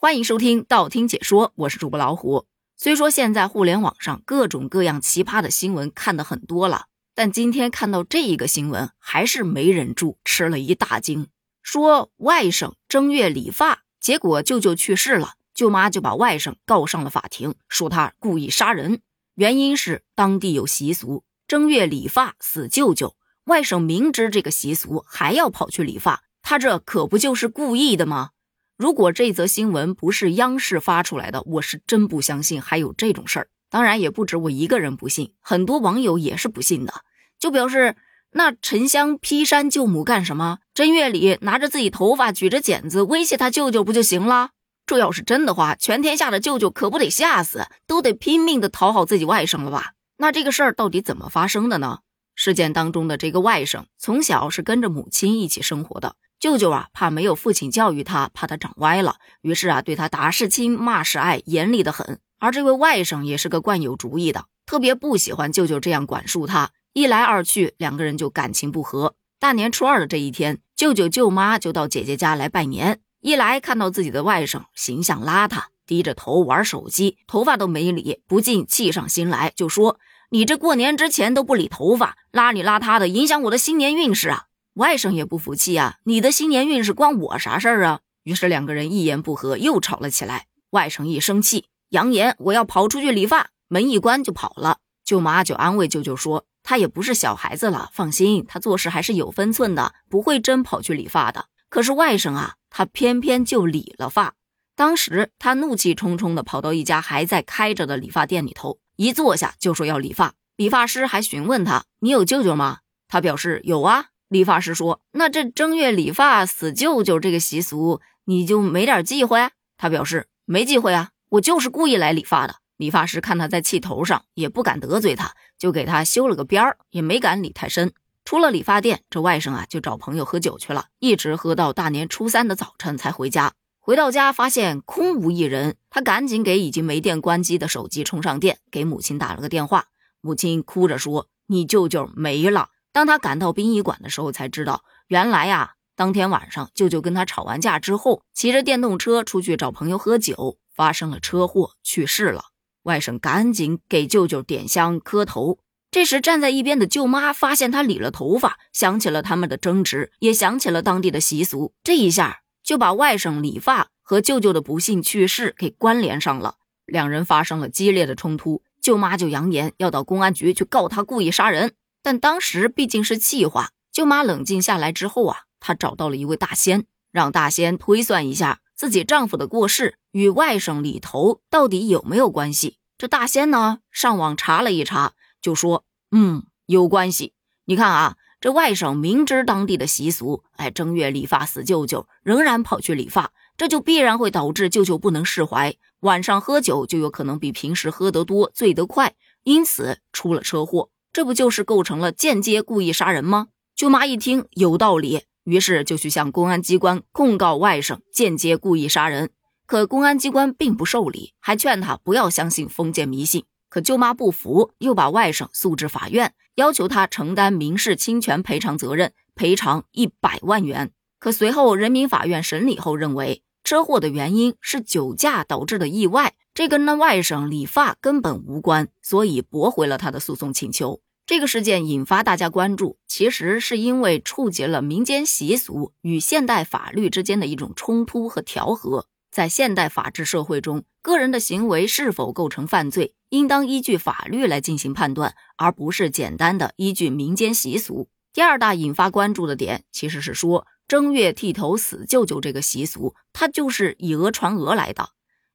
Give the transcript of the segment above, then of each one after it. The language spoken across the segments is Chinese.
欢迎收听道听解说，我是主播老虎。虽说现在互联网上各种各样奇葩的新闻看得很多了，但今天看到这一个新闻，还是没忍住吃了一大惊。说外甥正月理发，结果舅舅去世了，舅妈就把外甥告上了法庭，说他故意杀人。原因是当地有习俗，正月理发死舅舅，外甥明知这个习俗还要跑去理发，他这可不就是故意的吗？如果这则新闻不是央视发出来的，我是真不相信还有这种事儿。当然，也不止我一个人不信，很多网友也是不信的，就表示那沉香劈山救母干什么？正月里拿着自己头发，举着剪子威胁他舅舅不就行了？这要是真的话，全天下的舅舅可不得吓死，都得拼命的讨好自己外甥了吧？那这个事儿到底怎么发生的呢？事件当中的这个外甥从小是跟着母亲一起生活的。舅舅啊，怕没有父亲教育他，怕他长歪了，于是啊，对他打是亲，骂是爱，严厉的很。而这位外甥也是个惯有主意的，特别不喜欢舅舅这样管束他。一来二去，两个人就感情不和。大年初二的这一天，舅舅舅妈就到姐姐家来拜年。一来看到自己的外甥形象邋遢，低着头玩手机，头发都没理，不禁气上心来，就说：“你这过年之前都不理头发，邋里邋遢的，影响我的新年运势啊！”外甥也不服气啊！你的新年运势关我啥事儿啊？于是两个人一言不合又吵了起来。外甥一生气，扬言我要跑出去理发，门一关就跑了。舅妈就安慰舅舅说：“他也不是小孩子了，放心，他做事还是有分寸的，不会真跑去理发的。”可是外甥啊，他偏偏就理了发。当时他怒气冲冲地跑到一家还在开着的理发店里头，一坐下就说要理发。理发师还询问他：“你有舅舅吗？”他表示有啊。理发师说：“那这正月理发死舅舅这个习俗，你就没点忌讳？”他表示：“没忌讳啊，我就是故意来理发的。”理发师看他在气头上，也不敢得罪他，就给他修了个边儿，也没敢理太深。出了理发店，这外甥啊就找朋友喝酒去了，一直喝到大年初三的早晨才回家。回到家发现空无一人，他赶紧给已经没电关机的手机充上电，给母亲打了个电话。母亲哭着说：“你舅舅没了。”当他赶到殡仪馆的时候，才知道原来呀，当天晚上舅舅跟他吵完架之后，骑着电动车出去找朋友喝酒，发生了车祸，去世了。外甥赶紧给舅舅点香磕头。这时站在一边的舅妈发现他理了头发，想起了他们的争执，也想起了当地的习俗，这一下就把外甥理发和舅舅的不幸去世给关联上了。两人发生了激烈的冲突，舅妈就扬言要到公安局去告他故意杀人。但当时毕竟是气话，舅妈冷静下来之后啊，她找到了一位大仙，让大仙推算一下自己丈夫的过世与外甥李头到底有没有关系。这大仙呢，上网查了一查，就说：“嗯，有关系。你看啊，这外甥明知当地的习俗，哎，正月理发死舅舅，仍然跑去理发，这就必然会导致舅舅不能释怀，晚上喝酒就有可能比平时喝得多，醉得快，因此出了车祸。”这不就是构成了间接故意杀人吗？舅妈一听有道理，于是就去向公安机关控告外甥间接故意杀人。可公安机关并不受理，还劝他不要相信封建迷信。可舅妈不服，又把外甥诉至法院，要求他承担民事侵权赔偿责任，赔偿一百万元。可随后人民法院审理后认为，车祸的原因是酒驾导致的意外，这跟那外甥理发根本无关，所以驳回了他的诉讼请求。这个事件引发大家关注，其实是因为触及了民间习俗与现代法律之间的一种冲突和调和。在现代法治社会中，个人的行为是否构成犯罪，应当依据法律来进行判断，而不是简单的依据民间习俗。第二大引发关注的点，其实是说正月剃头死舅舅这个习俗，它就是以讹传讹来的。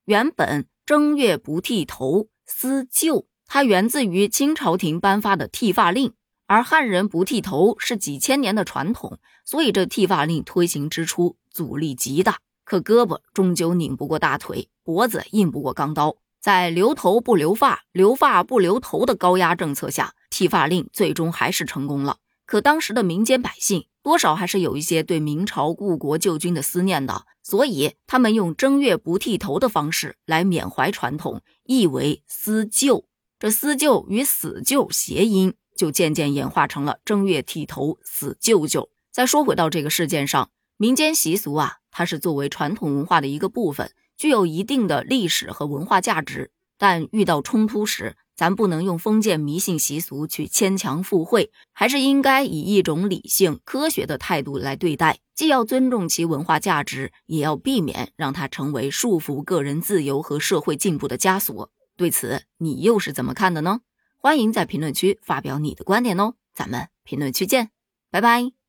原本正月不剃头思舅。它源自于清朝廷颁发的剃发令，而汉人不剃头是几千年的传统，所以这剃发令推行之初阻力极大。可胳膊终究拧不过大腿，脖子硬不过钢刀，在留头不留发、留发不留头的高压政策下，剃发令最终还是成功了。可当时的民间百姓多少还是有一些对明朝故国旧君的思念的，所以他们用正月不剃头的方式来缅怀传统，意为思旧。这思旧与死舅谐音，就渐渐演化成了正月剃头死舅舅。再说回到这个事件上，民间习俗啊，它是作为传统文化的一个部分，具有一定的历史和文化价值。但遇到冲突时，咱不能用封建迷信习俗去牵强附会，还是应该以一种理性、科学的态度来对待。既要尊重其文化价值，也要避免让它成为束缚个人自由和社会进步的枷锁。对此，你又是怎么看的呢？欢迎在评论区发表你的观点哦！咱们评论区见，拜拜。